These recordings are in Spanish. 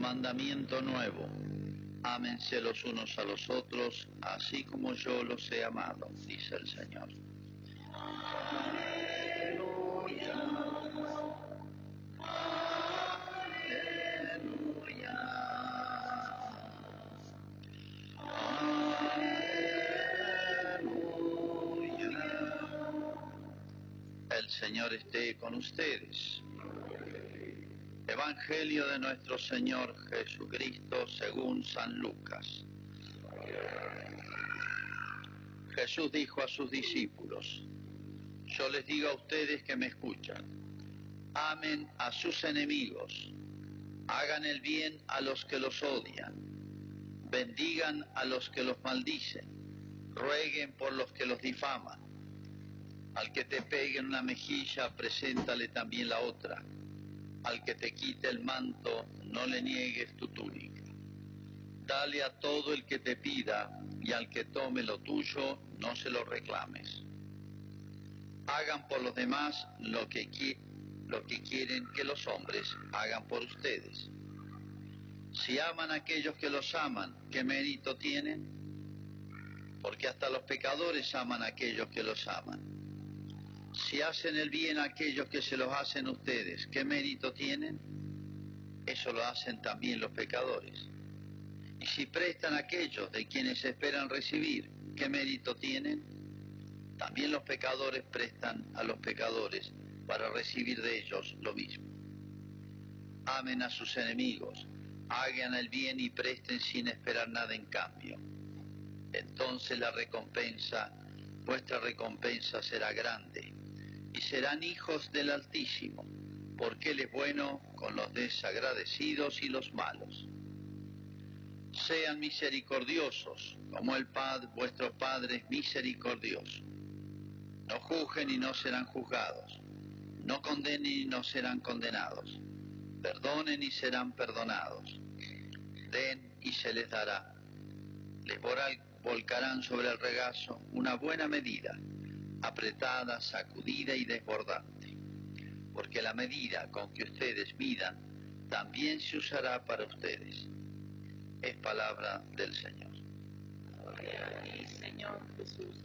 mandamiento nuevo. Ámense los unos a los otros, así como yo los he amado, dice el Señor. El Señor esté con ustedes. Evangelio de nuestro Señor Jesucristo según San Lucas. Jesús dijo a sus discípulos, yo les digo a ustedes que me escuchan, amen a sus enemigos, hagan el bien a los que los odian, bendigan a los que los maldicen, rueguen por los que los difaman. Al que te pegue en una mejilla, preséntale también la otra al que te quite el manto, no le niegues tu túnica. Dale a todo el que te pida, y al que tome lo tuyo, no se lo reclames. Hagan por los demás lo que, quieren que los hombres hagan por ustedes. Si aman a aquellos que los aman, ¿qué mérito tienen? Porque hasta los pecadores aman a aquellos que los aman. Si hacen el bien a aquellos que se los hacen ustedes, ¿qué mérito tienen? Eso lo hacen también los pecadores. Y si prestan a aquellos de quienes esperan recibir, ¿qué mérito tienen? También los pecadores prestan a los pecadores para recibir de ellos lo mismo. Amen a sus enemigos, hagan el bien y presten sin esperar nada en cambio. Entonces la recompensa, vuestra recompensa será grande y serán hijos del Altísimo, porque Él es bueno con los desagradecidos y los malos. Sean misericordiosos, como el Padre, vuestro Padre es misericordioso. No juzguen y no serán juzgados. No condenen y no serán condenados. Perdonen y serán perdonados. Den y se les dará. Les volcarán sobre el regazo una buena medida apretada, sacudida y desbordante, porque la medida con que ustedes midan también se usará para ustedes. Es palabra del Señor. Señor Jesús.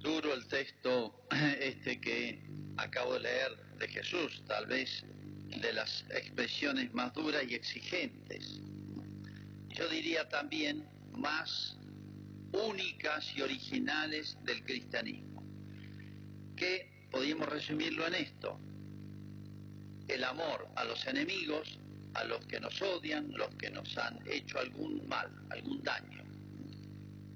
Duro el texto este que acabo de leer de Jesús, tal vez de las expresiones más duras y exigentes. Yo diría también más únicas y originales del cristianismo, que podríamos resumirlo en esto, el amor a los enemigos, a los que nos odian, los que nos han hecho algún mal, algún daño,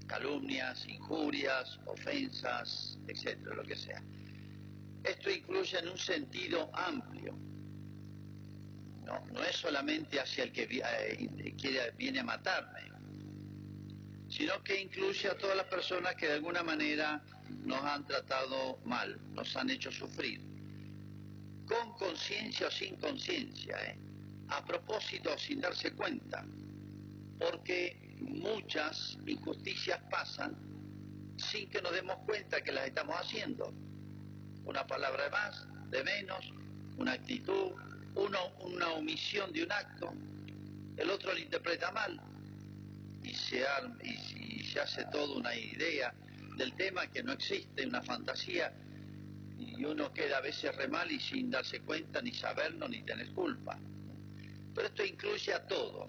calumnias, injurias, ofensas, etcétera, lo que sea. Esto incluye en un sentido amplio, no, es solamente hacia el que eh, viene a matarme, sino que incluye a todas las personas que de alguna manera nos han tratado mal, nos han hecho sufrir, con conciencia o sin conciencia, ¿eh? a propósito o sin darse cuenta, porque muchas injusticias pasan sin que nos demos cuenta que las estamos haciendo. Una palabra de más, de menos, una actitud, una omisión de un acto, el otro lo interpreta mal y se, y, se hace toda una idea del tema que no existe, una fantasía, y uno queda a veces re mal y sin darse cuenta, ni saberlo, ni tener culpa. Pero esto incluye a todo,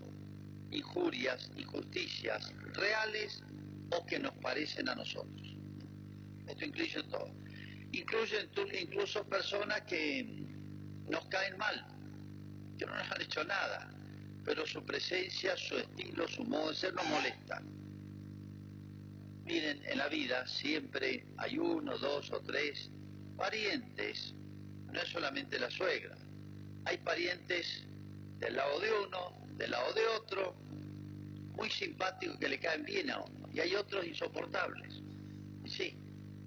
injurias, injusticias reales o que nos parecen a nosotros. Esto incluye todo. Incluye incluso personas que nos caen mal, que no nos han hecho nada, pero su presencia, su estilo, su modo de ser nos molesta. Miren, en la vida siempre hay uno, dos o tres parientes, no es solamente la suegra, hay parientes del lado de uno, del lado de otro, muy simpáticos que le caen bien a uno, y hay otros insoportables. Sí,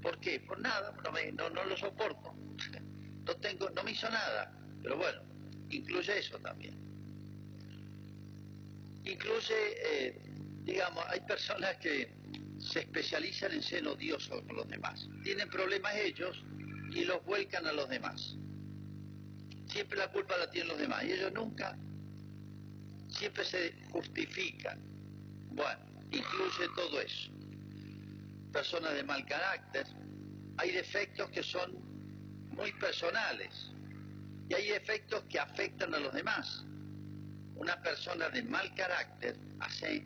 ¿por qué? Por nada, no, no, lo soporto, no, tengo, no me hizo nada, pero bueno, incluye eso también. Incluye, eh, digamos, hay personas que se especializan en ser odiosos con los demás. Tienen problemas ellos y los vuelcan a los demás. Siempre la culpa la tienen los demás y ellos nunca, siempre se justifican. Bueno, incluye todo eso. Personas de mal carácter, hay defectos que son muy personales y hay defectos que afectan a los demás. Una persona de mal carácter hace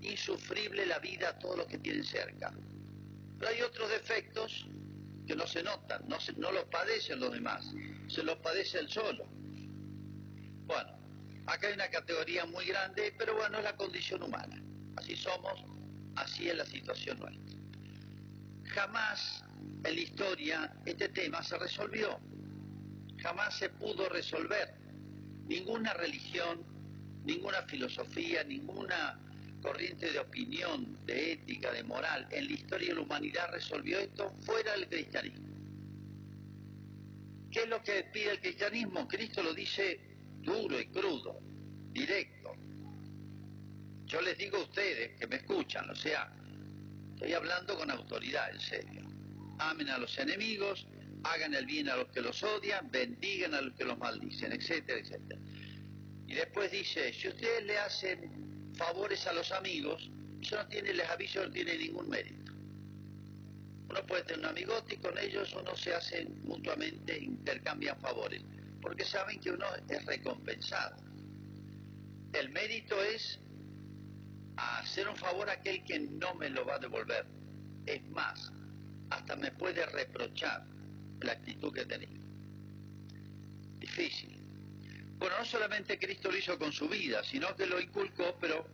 insufrible la vida a todos los que tienen cerca. Pero hay otros defectos que no se notan, no, se, no los padecen los demás, se los padece él solo. Bueno, acá hay una categoría muy grande, pero bueno, es la condición humana. Así somos, así es la situación nuestra. Jamás en la historia este tema se resolvió, jamás se pudo resolver. Ninguna religión, ninguna filosofía, ninguna corriente de opinión, de ética, de moral en la historia de la humanidad resolvió esto fuera del cristianismo. ¿Qué es lo que pide el cristianismo? Cristo lo dice duro y crudo, directo. Yo les digo a ustedes que me escuchan, o sea, estoy hablando con autoridad, en serio. Amen a los enemigos, hagan el bien a los que los odian, bendigan a los que los maldicen, etcétera, etcétera. Y después dice, si ustedes le hacen favores a los amigos, eso no tiene, les aviso, no tiene ningún mérito. Uno puede tener un amigote y con ellos uno se hace mutuamente, intercambian favores, porque saben que uno es recompensado. El mérito es hacer un favor a aquel que no me lo va a devolver. Es más, hasta me puede reprochar la actitud que tenía. Difícil. Bueno, no solamente Cristo lo hizo con su vida, sino que lo inculcó, pero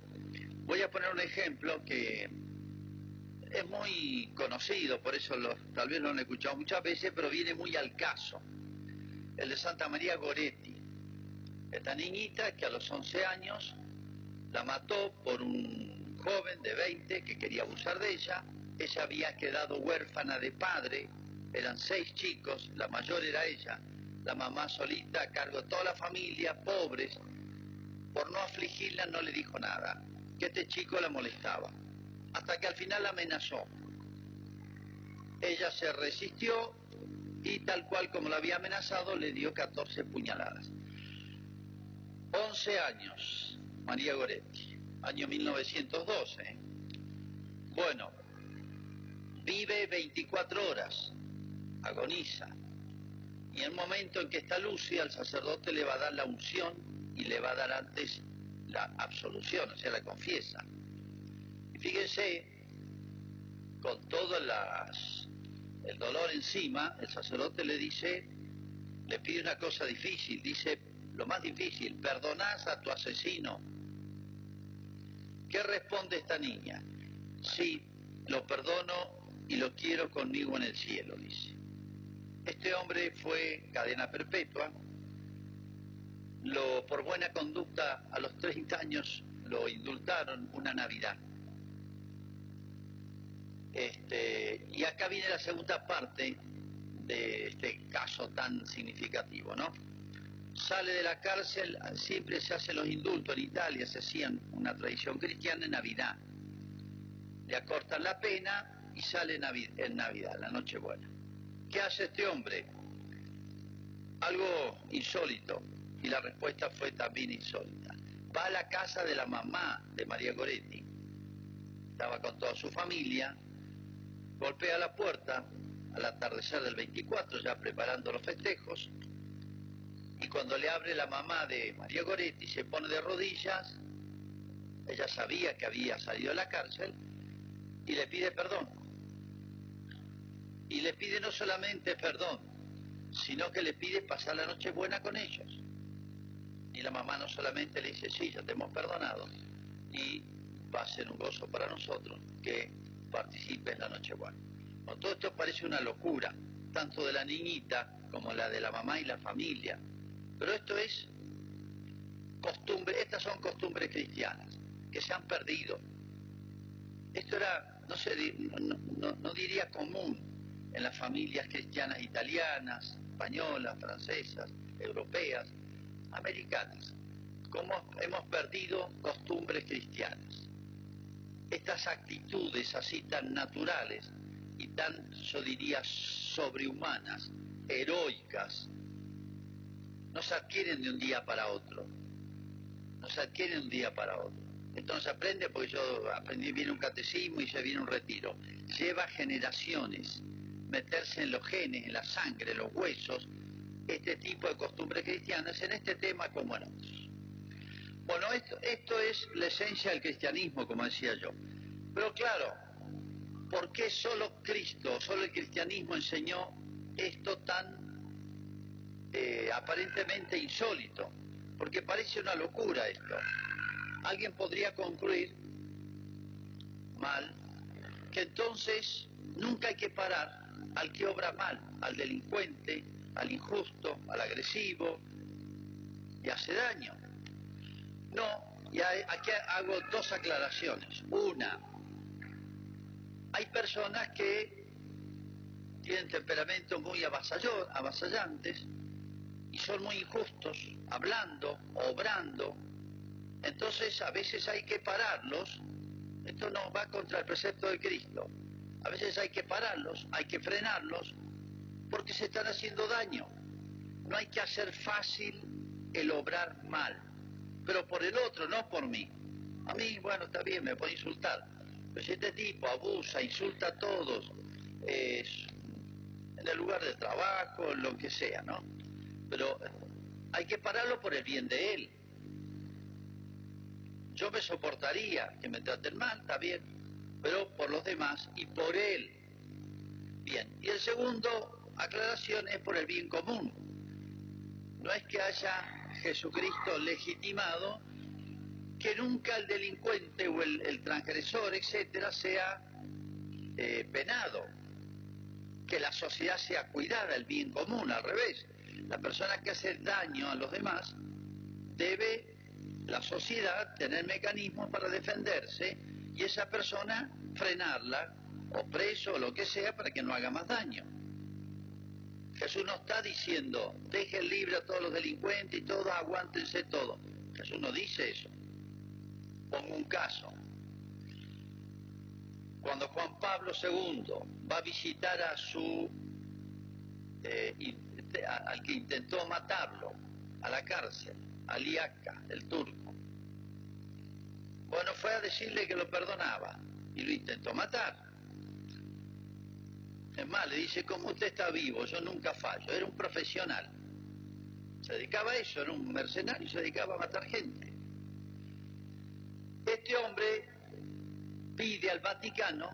voy a poner un ejemplo que es muy conocido, por eso tal vez lo han escuchado muchas veces, pero viene muy al caso. El de Santa María Goretti. Esta niñita que a los 11 años la mató por un joven de 20 que quería abusar de ella. Ella había quedado huérfana de padre, eran seis chicos, la mayor era ella la mamá solita a cargo de toda la familia, pobres. Por no afligirla no le dijo nada, que este chico la molestaba, hasta que al final la amenazó. Ella se resistió y tal cual como la había amenazado le dio 14 puñaladas. 11 años, María Goretti, año 1912. Bueno, vive 24 horas, agoniza, y en el momento en que está Lucia, el sacerdote le va a dar la unción y le va a dar antes la absolución, o sea, la confiesa. Y fíjense, con todo las, el dolor encima, el sacerdote le dice, le pide una cosa difícil, dice, lo más difícil, perdonás a tu asesino. ¿Qué responde esta niña? Sí, lo perdono y lo quiero conmigo en el cielo, dice. Este hombre fue cadena perpetua. Lo, por buena conducta, a los 30 años lo indultaron una Navidad. Este, y acá viene la segunda parte de este caso tan significativo, ¿no? Sale de la cárcel, siempre se hacen los indultos en Italia, se hacían una tradición cristiana en Navidad. Le acortan la pena y sale en Navidad, la Nochebuena. ¿Qué hace este hombre? Algo insólito. Y la respuesta fue también insólita. Va a la casa de la mamá de María Goretti. Estaba con toda su familia. Golpea la puerta al atardecer del 24, ya preparando los festejos. Y cuando le abre la mamá de María Goretti, se pone de rodillas. Ella sabía que había salido de la cárcel y le pide perdón y le pide no solamente perdón, sino que le pide pasar la noche buena con ellos. Y la mamá no solamente le dice, sí, ya te hemos perdonado, y va a ser un gozo para nosotros que participe en la noche buena. todo esto parece una locura, tanto de la niñita como la de la mamá y la familia. Pero esto es costumbre, estas son costumbres cristianas que se han perdido. Esto era, no sé, no diría común, en las familias cristianas italianas, españolas, francesas, europeas, americanas, cómo hemos perdido costumbres cristianas. estas actitudes así tan naturales y tan, yo diría, sobrehumanas, heroicas, no se adquieren de un día para otro, no se adquieren de un día para otro. Se aprende porque yo aprendí bien un catecismo y se viene un retiro. Lleva generaciones meterse en los genes, en la sangre, en los huesos, este tipo de costumbres cristianas en este tema como en otros. Bueno, esto, esto es la esencia del cristianismo, como decía yo. Pero claro, ¿por qué solo Cristo, solo el cristianismo enseñó esto tan eh, aparentemente insólito? Porque parece una locura esto. Alguien podría concluir mal que entonces nunca hay que parar al que obra mal, al delincuente, al injusto, al agresivo y hace daño. No, y aquí hago dos aclaraciones. Una, hay personas que tienen temperamentos muy avasallantes y son muy injustos, hablando, obrando. Entonces a veces hay que pararlos. Esto no va contra el precepto de Cristo. A veces hay que pararlos, hay que frenarlos, porque se están haciendo daño. No hay que hacer fácil el obrar mal, pero por el otro, no por mí. A mí, bueno, está bien, me puede insultar, pero si este tipo abusa, insulta a todos, en el lugar de trabajo, lo que sea, ¿no? Pero hay que pararlo por el bien de él. Yo me soportaría que me traten mal, está bien, pero por los demás y por él. Bien, y el segundo aclaración es por el bien común. No es que haya Jesucristo legitimado que nunca el delincuente o el, transgresor, etcétera, sea eh, penado, que la sociedad sea cuidada, el bien común, al revés. La persona que hace daño a los demás debe la sociedad tener mecanismos para defenderse y esa persona frenarla, o preso, o lo que sea, para que no haga más daño. Jesús no está diciendo, dejen libre a todos los delincuentes y todos aguántense todo. Jesús no dice eso. Pongo un caso. Cuando Juan Pablo II va a visitar a su, eh, al que intentó matarlo, a la cárcel, a Liaca, el turco, bueno, fue a decirle que lo perdonaba y lo intentó matar. Es más, le dice, como usted está vivo, yo nunca fallo, era un profesional. Se dedicaba a eso, era un mercenario, se dedicaba a matar gente. Este hombre pide al Vaticano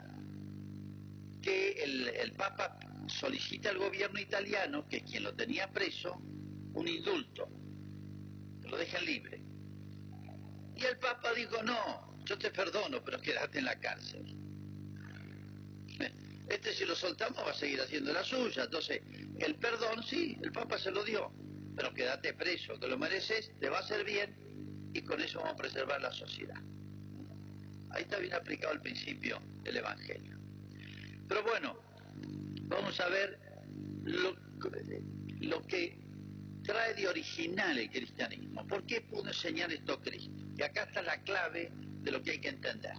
que el, el Papa solicite al gobierno italiano, que es quien lo tenía preso, un indulto, que lo dejen libre. Y el Papa dijo, no, yo te perdono, pero quédate en la cárcel. Este si lo soltamos va a seguir haciendo la suya. Entonces, el perdón sí, el Papa se lo dio, pero quédate preso, que lo mereces, te va a hacer bien y con eso vamos a preservar la sociedad. Ahí está bien aplicado el principio del Evangelio. Pero bueno, vamos a ver lo, que trae de original el cristianismo. ¿Por qué pudo enseñar esto Cristo? Y acá está la clave de lo que hay que entender.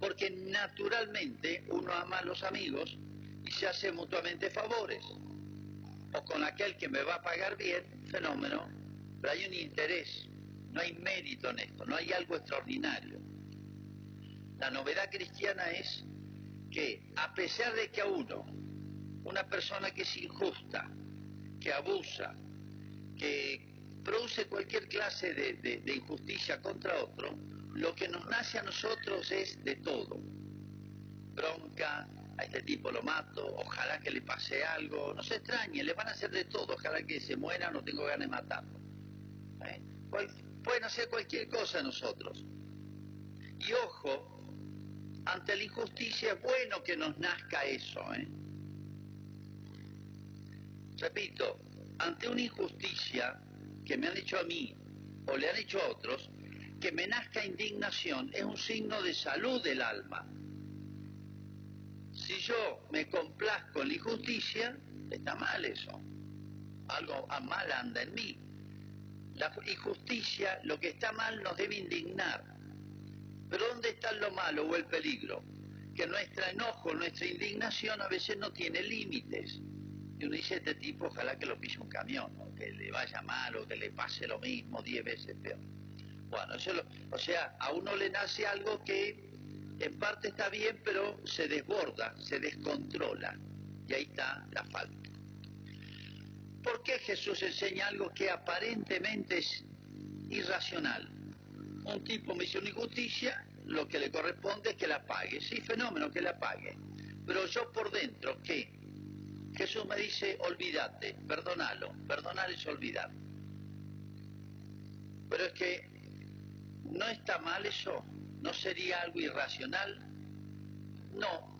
Porque naturalmente uno ama a los amigos y se hace mutuamente favores. O con aquel que me va a pagar bien, fenómeno, pero hay un interés, no hay mérito en esto, no hay algo extraordinario. La novedad cristiana es que a pesar de que a uno, una persona que es injusta, que abusa, que produce cualquier clase de, injusticia contra otro, lo que nos nace a nosotros es de todo. Bronca, a este tipo lo mato, ojalá que le pase algo, no se extrañe, le van a hacer de todo, ojalá que se muera, no tengo ganas de matarlo. ¿Eh? pueden hacer cualquier cosa a nosotros. Y ojo, ante la injusticia es bueno que nos nazca eso. ¿eh? Repito, ante una injusticia que me han hecho a mí o le han hecho a otros, que me nazca indignación es un signo de salud del alma. Si yo me complazco en la injusticia, está mal eso. Algo mal anda en mí. La injusticia, lo que está mal, nos debe indignar. Pero ¿dónde está lo malo o el peligro? Que nuestro enojo, nuestra indignación a veces no tiene límites. Y uno dice, este tipo ojalá que lo pise un camión, o que le vaya mal, o que le pase lo mismo, diez veces peor. Bueno, eso o sea, a uno le nace algo que en parte está bien, pero se desborda, se descontrola. Y ahí está la falta. ¿Por qué Jesús enseña algo que aparentemente es irracional? Un tipo me hizo una injusticia, lo que le corresponde es que la pague. Sí, fenómeno, que la pague. Pero yo por dentro, ¿qué? Jesús me dice, olvídate, perdonalo. Perdonar es olvidar. Pero es que no está mal eso, no sería algo irracional. No,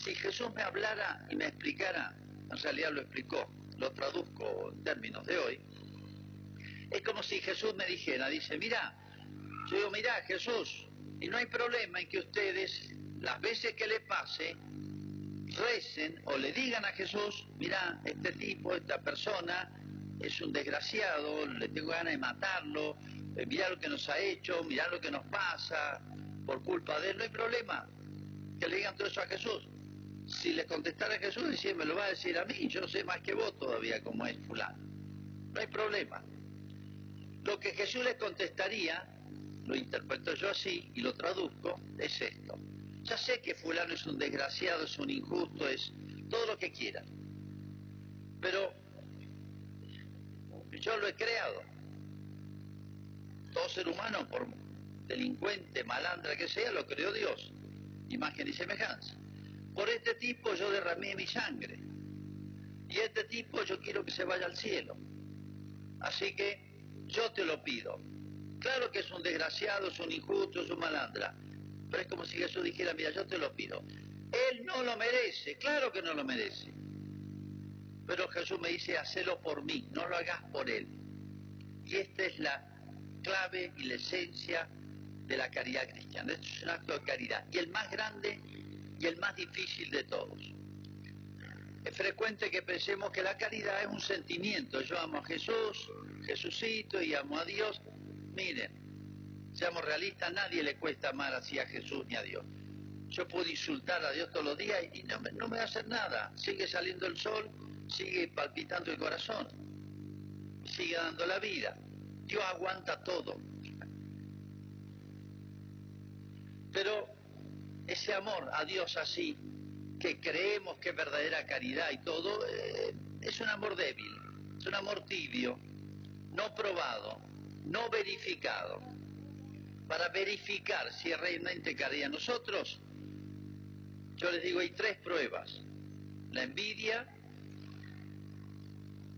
si Jesús me hablara y me explicara, en realidad lo explicó, lo traduzco en términos de hoy, es como si Jesús me dijera, dice, mira, yo digo, mira Jesús, y no hay problema en que ustedes, las veces que le pase, recen o le digan a Jesús, mira, este tipo, esta persona es un desgraciado, le tengo ganas de matarlo, eh, mira lo que nos ha hecho, mira lo que nos pasa, por culpa de él, no hay problema que le digan todo eso a Jesús. Si le contestara a Jesús, decía, me lo va a decir a mí, yo sé más que vos todavía como es fulano. No hay problema. Lo que Jesús le contestaría, lo interpreto yo así y lo traduzco, es esto. Ya sé que fulano es un desgraciado, es un injusto, es todo lo que quiera. Pero yo lo he creado. Todo ser humano, por delincuente, malandra que sea, lo creó Dios. Imagen y semejanza. Por este tipo yo derramé mi sangre. Y este tipo yo quiero que se vaya al cielo. Así que yo te lo pido. Claro que es un desgraciado, es un injusto, es un malandra. Pero es como si Jesús dijera, mira, yo te lo pido. Él no lo merece, claro que no lo merece. Pero Jesús me dice, hacelo por mí, no lo hagas por él. Y esta es la clave y la esencia de la caridad cristiana. Esto es un acto de caridad. Y el más grande y el más difícil de todos. Es frecuente que pensemos que la caridad es un sentimiento. Yo amo a Jesús, Jesucito y amo a Dios. Miren, Seamos realistas, nadie le cuesta amar así a Jesús ni a Dios. Yo puedo insultar a Dios todos los días y no me, va a hacer nada. Sigue saliendo el sol, sigue palpitando el corazón, sigue dando la vida. Dios aguanta todo. Pero ese amor a Dios así, que creemos que es verdadera caridad y todo, eh, es un amor débil, es un amor tibio, no probado, no verificado para verificar si realmente caridad nosotros, yo les digo, hay tres pruebas. La envidia,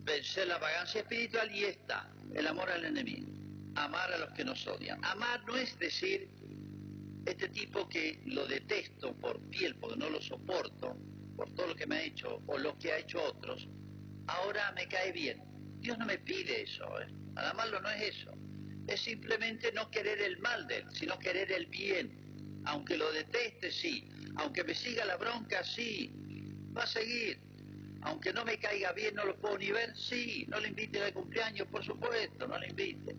vencer la vagancia espiritual y esta, el amor al enemigo. Amar a los que nos odian. Amar no es decir, este tipo que lo detesto por piel, porque no lo soporto, por todo lo que me ha hecho o lo que ha hecho otros, ahora me cae bien. Dios no me pide eso, ¿eh? Malo no es eso es simplemente no querer el mal de él, sino querer el bien. Aunque lo deteste, sí. Aunque me siga la bronca, sí. Va a seguir. Aunque no me caiga bien, no lo puedo ni ver, sí. No le invite al cumpleaños, por supuesto, no le invite.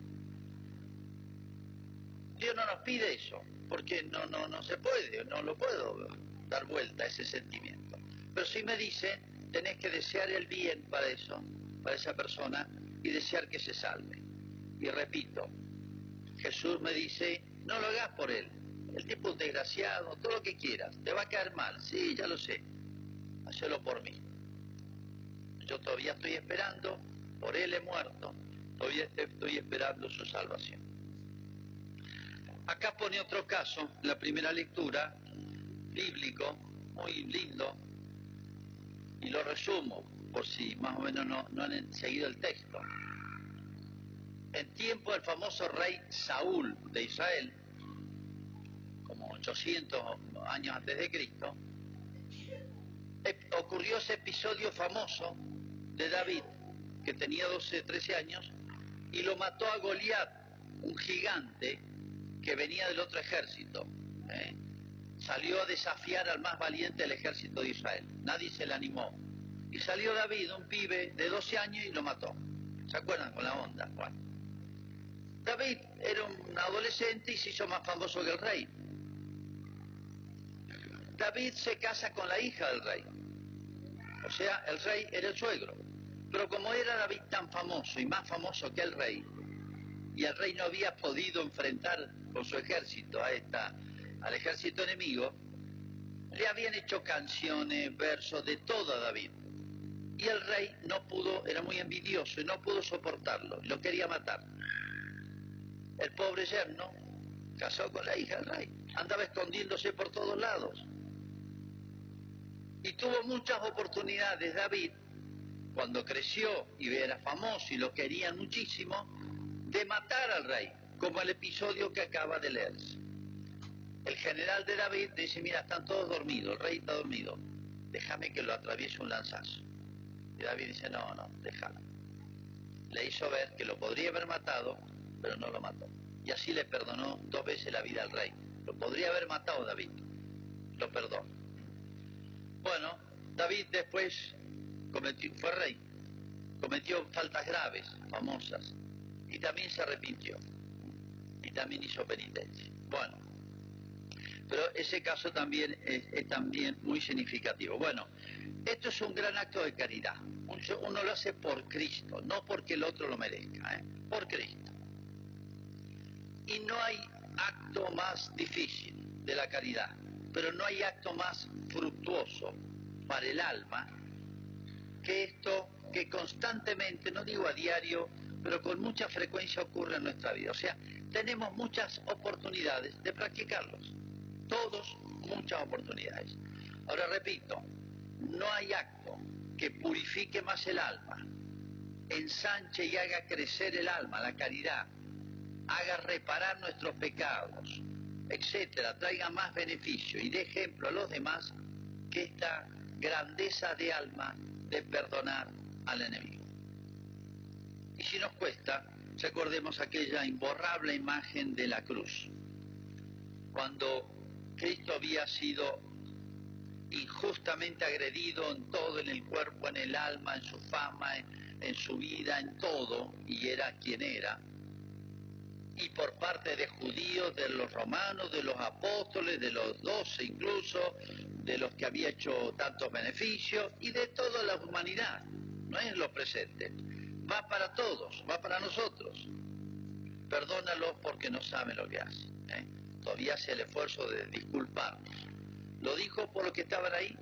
Dios no nos pide eso, porque no, no, no se puede, no lo puedo dar vuelta a ese sentimiento. Pero sí me dice, tenés que desear el bien para eso, para esa persona, y desear que se salve. Y repito, Jesús me dice, no lo hagas por él. El tipo es desgraciado, todo lo que quieras. Te va a caer mal, sí, ya lo sé. Hacelo por mí. Yo todavía estoy esperando, por él he muerto, todavía estoy esperando su salvación. Acá pone otro caso, la primera lectura, bíblico, muy lindo, y lo resumo, por si más o menos no, no han seguido el texto en tiempo del famoso rey Saúl de Israel, como 800 años antes de Cristo, ocurrió ese episodio famoso de David, que tenía 12, 13 años, y lo mató a Goliat, un gigante que venía del otro ejército. ¿eh? Salió a desafiar al más valiente del ejército de Israel. Nadie se le animó. Y salió David, un pibe de 12 años, y lo mató. ¿Se acuerdan con la onda? David era un adolescente y se hizo más famoso que el rey. David se casa con la hija del rey. O sea, el rey era el suegro. Pero como era David tan famoso y más famoso que el rey, y el rey no había podido enfrentar con su ejército a esta, al ejército enemigo, le habían hecho canciones, versos, de todo a David. Y el rey no pudo, era muy envidioso y no pudo soportarlo, lo quería matar. El pobre yerno casó con la hija del rey, andaba escondiéndose por todos lados. Y tuvo muchas oportunidades David, cuando creció y era famoso y lo querían muchísimo, de matar al rey, como el episodio que acaba de leerse. El general de David dice, mira, están todos dormidos, el rey está dormido, déjame que lo atraviese un lanzazo. Y David dice, no, no, déjalo. Le hizo ver que lo podría haber matado, pero no lo mató. Y así le perdonó dos veces la vida al rey. Lo podría haber matado David, lo perdonó. Bueno, David después cometió, fue rey, cometió faltas graves, famosas, y también se arrepintió, y también hizo penitencia. Bueno, pero ese caso también es, también muy significativo. Bueno, esto es un gran acto de caridad. Uno lo hace por Cristo, no porque el otro lo merezca, ¿eh? por Cristo. Y no hay acto más difícil de la caridad, pero no hay acto más fructuoso para el alma que esto que constantemente, no digo a diario, pero con mucha frecuencia ocurre en nuestra vida. O sea, tenemos muchas oportunidades de practicarlos. Todos muchas oportunidades. Ahora repito, no hay acto que purifique más el alma, ensanche y haga crecer el alma, la caridad, haga reparar nuestros pecados, etcétera, traiga más beneficio y dé ejemplo a los demás que esta grandeza de alma de perdonar al enemigo. Y si nos cuesta, recordemos aquella imborrable imagen de la cruz, cuando Cristo había sido injustamente agredido en todo, en el cuerpo, en el alma, en su fama, en, en su vida, en todo, y era quien era, y por parte de judíos, de los romanos, de los apóstoles, de los doce incluso, de los que había hecho tantos beneficios y de toda la humanidad, no es lo presente, va para todos, va para nosotros. Perdónalos porque no saben lo que hacen. ¿eh? Todavía hace el esfuerzo de disculparnos. Lo dijo por los que estaban ahí,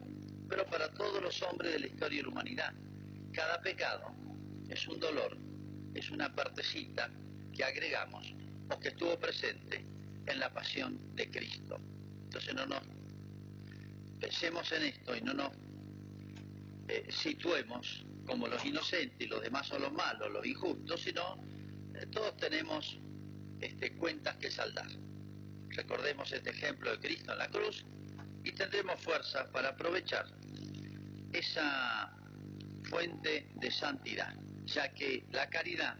pero para todos los hombres de la historia de la humanidad. Cada pecado es un dolor, es una partecita que agregamos que estuvo presente en la pasión de Cristo. Entonces no nos pensemos en esto y no nos eh, situemos como los inocentes y los demás son los malos, los injustos, sino eh, todos tenemos este, cuentas que saldar. Recordemos este ejemplo de Cristo en la cruz y tendremos fuerza para aprovechar esa fuente de santidad, ya que la caridad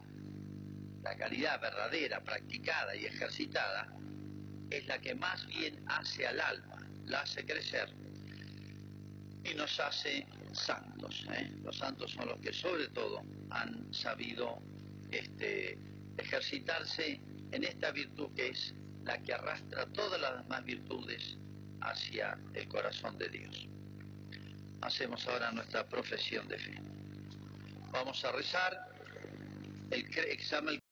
la caridad verdadera, practicada y ejercitada, es la que más bien hace al alma, la hace crecer y nos hace santos. ¿eh? Los santos son los que sobre todo han sabido este, ejercitarse en esta virtud que es la que arrastra todas las demás virtudes hacia el corazón de Dios. Hacemos ahora nuestra profesión de fe. Vamos a rezar el examen